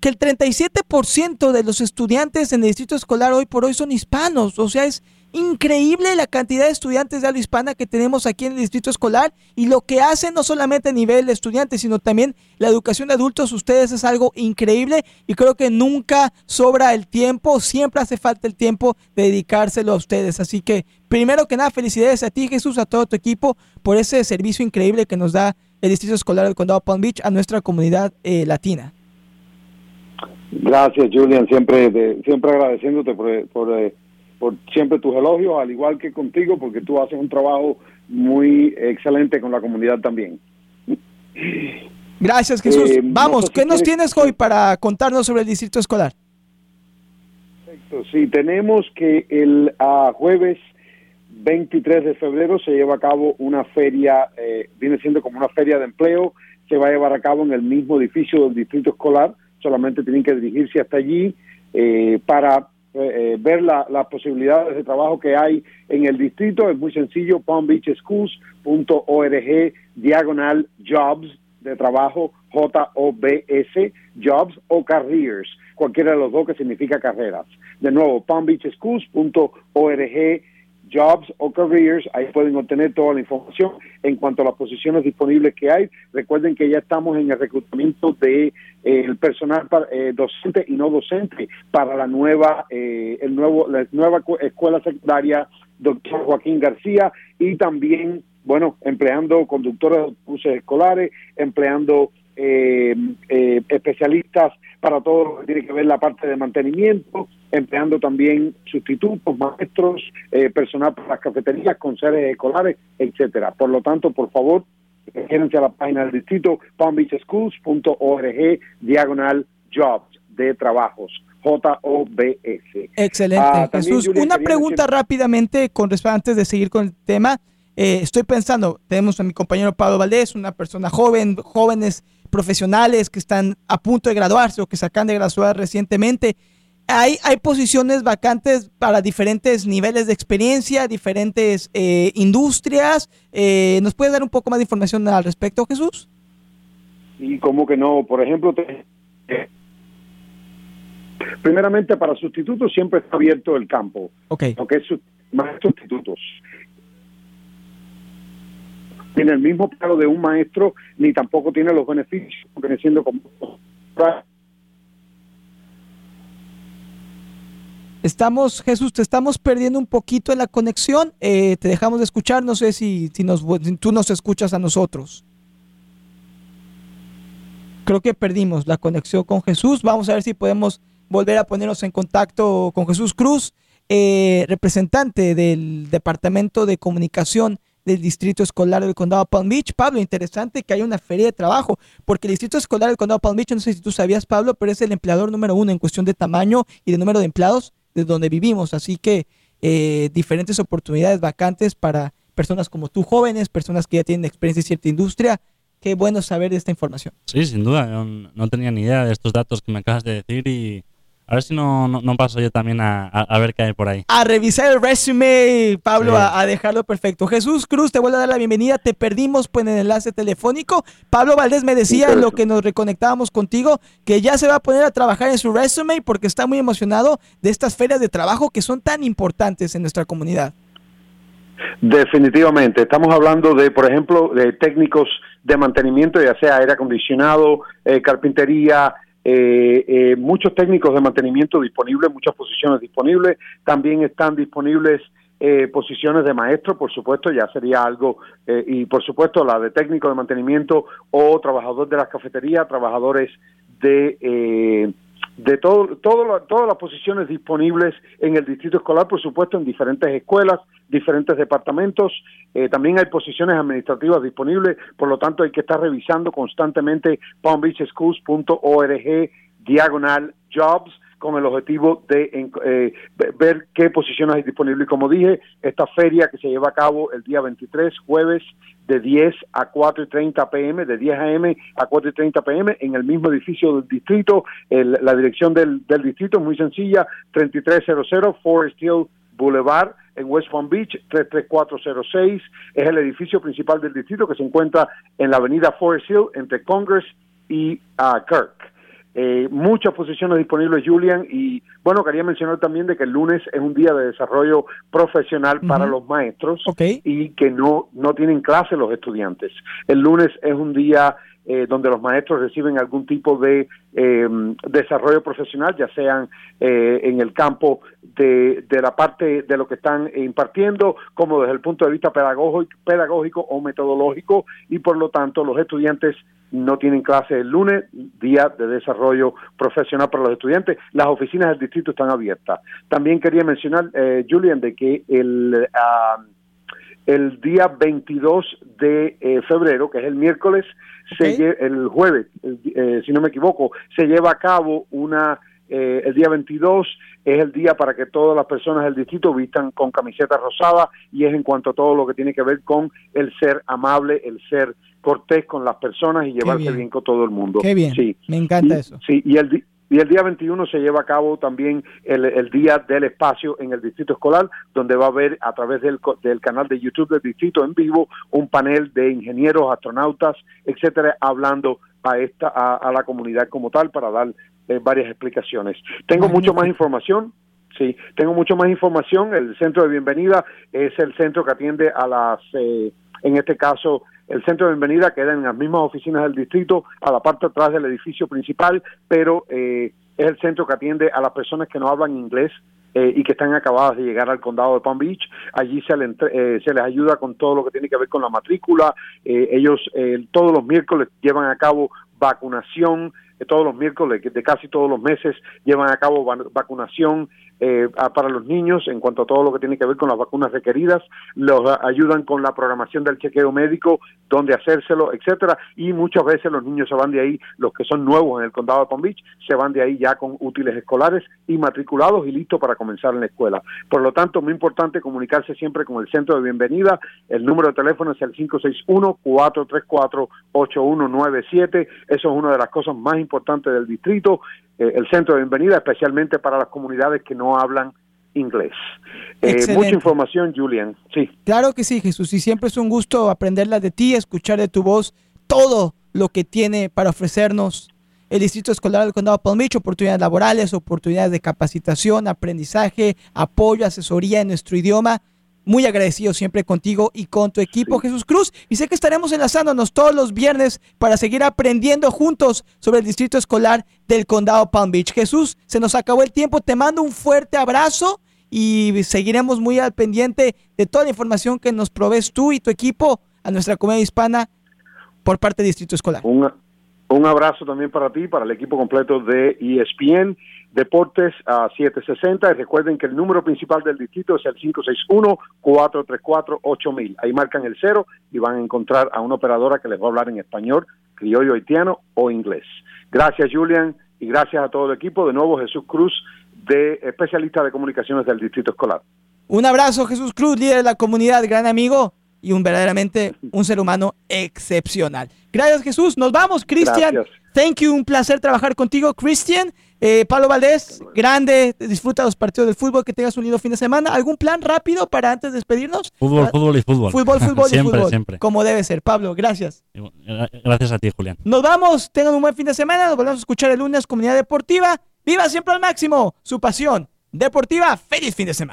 que el 37% de los estudiantes en el distrito escolar hoy por hoy son hispanos. O sea, es increíble la cantidad de estudiantes de habla hispana que tenemos aquí en el distrito escolar y lo que hacen no solamente a nivel de estudiantes, sino también la educación de adultos, ustedes es algo increíble y creo que nunca sobra el tiempo, siempre hace falta el tiempo de dedicárselo a ustedes. Así que, primero que nada, felicidades a ti Jesús, a todo tu equipo por ese servicio increíble que nos da el distrito escolar del condado Palm Beach a nuestra comunidad eh, latina. Gracias Julian, siempre, siempre agradeciéndote por... por eh, por siempre tus elogios, al igual que contigo, porque tú haces un trabajo muy excelente con la comunidad también. Gracias, Jesús. Eh, Vamos, ¿qué nos tienes hoy para contarnos sobre el distrito escolar? Perfecto, sí, tenemos que el jueves 23 de febrero se lleva a cabo una feria, eh, viene siendo como una feria de empleo, se va a llevar a cabo en el mismo edificio del distrito escolar, solamente tienen que dirigirse hasta allí eh, para eh, eh, ver las posibilidades de trabajo que hay en el distrito. Es muy sencillo, palmbeachschools.org, diagonal jobs de trabajo, J-O-B-S, jobs o careers, cualquiera de los dos que significa carreras. De nuevo, palmbeachschools.org, Jobs o Careers, ahí pueden obtener toda la información en cuanto a las posiciones disponibles que hay. Recuerden que ya estamos en el reclutamiento de eh, el personal eh, docente y no docente para la nueva eh, el nuevo la nueva escuela secundaria doctor Joaquín García y también bueno empleando conductores de autobuses escolares empleando especialistas para todo lo que tiene que ver la parte de mantenimiento empleando también sustitutos, maestros, eh, personal para las cafeterías, seres escolares, etcétera. Por lo tanto, por favor, quédense a la página del distrito palmbeachschools.org diagonal jobs de trabajos. J-O-B-S. Excelente, ah, Jesús. Una pregunta rápidamente con respecto antes de seguir con el tema. Eh, estoy pensando, tenemos a mi compañero Pablo Valdés, una persona joven, jóvenes profesionales que están a punto de graduarse o que se acaban de graduar recientemente hay, hay posiciones vacantes para diferentes niveles de experiencia, diferentes eh, industrias. Eh, ¿Nos puedes dar un poco más de información al respecto, Jesús? Y como que no, por ejemplo, primeramente para sustitutos siempre está abierto el campo. Ok. Lo que es más sustitutos. Tiene el mismo pago de un maestro, ni tampoco tiene los beneficios, siendo como Estamos, Jesús, te estamos perdiendo un poquito en la conexión. Eh, te dejamos de escuchar. No sé si, si, nos, tú nos escuchas a nosotros. Creo que perdimos la conexión con Jesús. Vamos a ver si podemos volver a ponernos en contacto con Jesús Cruz, eh, representante del Departamento de Comunicación del Distrito Escolar del Condado Palm Beach. Pablo, interesante que haya una feria de trabajo, porque el Distrito Escolar del Condado Palm Beach, no sé si tú sabías, Pablo, pero es el empleador número uno en cuestión de tamaño y de número de empleados de donde vivimos. Así que eh, diferentes oportunidades vacantes para personas como tú, jóvenes, personas que ya tienen experiencia en cierta industria. Qué bueno saber de esta información. Sí, sin duda. no tenía ni idea de estos datos que me acabas de decir y a ver si no, no, paso yo también a, a, ver qué hay por ahí. A revisar el resume, Pablo, a, dejarlo perfecto. Jesús Cruz, te vuelvo a dar la bienvenida. Te perdimos pues, en el enlace telefónico. Pablo Valdés me decía en lo que nos reconectábamos contigo que ya se va a poner a trabajar en su resume porque está muy emocionado de estas ferias de trabajo que son tan importantes en nuestra comunidad. Definitivamente, estamos hablando de, por ejemplo, de técnicos de mantenimiento, ya sea aire acondicionado, eh, carpintería, eh, eh, muchos técnicos de mantenimiento disponibles, muchas posiciones disponibles, también están disponibles eh, posiciones de maestro, por supuesto, ya sería algo, eh, y por supuesto la de técnico de mantenimiento o trabajador de las cafeterías, trabajadores de de todo, todo, todas las posiciones disponibles en el distrito escolar, por supuesto, en diferentes escuelas, diferentes departamentos. Eh, también hay posiciones administrativas disponibles, por lo tanto hay que estar revisando constantemente palmbeachschools.org diagonal jobs con el objetivo de eh, ver qué posiciones hay disponibles. Y como dije, esta feria que se lleva a cabo el día 23, jueves, de 10 a 4 y 30 pm, de 10 am a 4 y 30 pm, en el mismo edificio del distrito. la dirección del, del distrito es muy sencilla, 3300 Forest Hill Boulevard en West Palm Beach, 33406. Es el edificio principal del distrito que se encuentra en la avenida Forest Hill entre Congress y uh, Kirk. Eh, muchas posiciones disponibles, Julian, y bueno, quería mencionar también de que el lunes es un día de desarrollo profesional para los maestros y que no, no tienen clase los estudiantes. El lunes es un día eh, donde los maestros reciben algún tipo de em, desarrollo profesional, ya sean eh, en el campo de, de, la parte de lo que están impartiendo, como desde el punto de vista pedagógico, o metodológico, y por lo tanto los estudiantes no tienen clase el lunes, día de desarrollo profesional para los estudiantes. Las oficinas del distrito están abiertas. También quería mencionar, eh, Julian, de que el, ah, el día 22 de eh, febrero, que es el miércoles, se el jueves, eh, si no me equivoco, se lleva a cabo una eh, el día 22 es el día para que todas las personas del distrito vistan con camiseta rosada y es en cuanto a todo lo que tiene que ver con el ser amable, el ser cortés con las personas y llevarse bien. con todo el mundo. Qué bien, sí. me encanta eso. Sí, y el, y el día 21 se lleva a cabo también el, el, Día del Espacio en el Distrito Escolar, donde va a haber a través del, del canal de YouTube del Distrito en vivo un panel de ingenieros, astronautas, etcétera, hablando a esta a, la comunidad como tal para dar eh, varias explicaciones. Tengo mucho más información. Sí, tengo mucho más información. El centro de bienvenida es el centro que atiende a las, eh, en este caso, el centro de bienvenida queda en las mismas oficinas del distrito, a la parte atrás del edificio principal, pero eh, es el centro que atiende a las personas que no hablan inglés eh, y que están acabadas de llegar al condado de Palm Beach. Allí se, eh, se les ayuda con todo lo que tiene que ver con la matrícula. Eh, ellos todos los miércoles llevan a cabo vacunación todos los miércoles, de casi todos los meses, llevan a cabo vacunación eh, para los niños en cuanto a todo lo que tiene que ver con las vacunas requeridas, los ayudan con la programación del chequeo médico, dónde hacérselo, etcétera, y muchas veces los niños se van de ahí, los que son nuevos en el condado de Palm Beach, se van de ahí ya con útiles escolares y matriculados y listos para comenzar en la escuela. Por lo tanto, muy importante comunicarse siempre con el centro de bienvenida. El número de teléfono es el 561-434-8197. Eso es una de las cosas más importantes del distrito. Eh, el centro de bienvenida, especialmente para las comunidades que no hablan inglés. Eh, mucha información, Julian. Sí. Claro que sí, Jesús. Y siempre es un gusto aprenderla de ti, escuchar de tu voz todo lo que tiene para ofrecernos el Distrito Escolar del Condado de Palm Beach, oportunidades laborales, oportunidades de capacitación, aprendizaje, apoyo, asesoría en nuestro idioma muy agradecido siempre contigo y con tu equipo, Jesús Cruz. Y sé que estaremos enlazándonos todos los viernes para seguir aprendiendo juntos sobre el distrito escolar del condado Palm Beach. Jesús, se nos acabó el tiempo. Te mando un fuerte abrazo y seguiremos muy al pendiente de toda la información que nos provees tú y tu equipo a nuestra comunidad hispana por parte del distrito escolar. Un abrazo también para ti, para el equipo completo de ESPN Deportes a 760. Y recuerden que el número principal del distrito es el 561-434-8000. Ahí marcan el cero y van a encontrar a una operadora que les va a hablar en español, criollo haitiano o inglés. Gracias, Julian, y gracias a todo el equipo. De nuevo, Jesús Cruz, de especialista de comunicaciones del Distrito Escolar. Un abrazo, Jesús Cruz, líder de la comunidad, gran amigo y un verdaderamente un ser humano excepcional. Gracias, Jesús. Nos vamos, Cristian. Thank you, un placer trabajar contigo, Cristian. Eh, Pablo Valdés, grande, disfruta los partidos del fútbol, que tengas un lindo fin de semana. ¿Algún plan rápido para antes de despedirnos? Fútbol, fútbol y fútbol. Fútbol, fútbol y fútbol. Siempre. Como debe ser. Pablo, gracias. Gracias a ti, Julián. Nos vamos, tengan un buen fin de semana, nos volvemos a escuchar el lunes, Comunidad Deportiva. ¡Viva siempre al máximo! Su pasión deportiva. ¡Feliz fin de semana!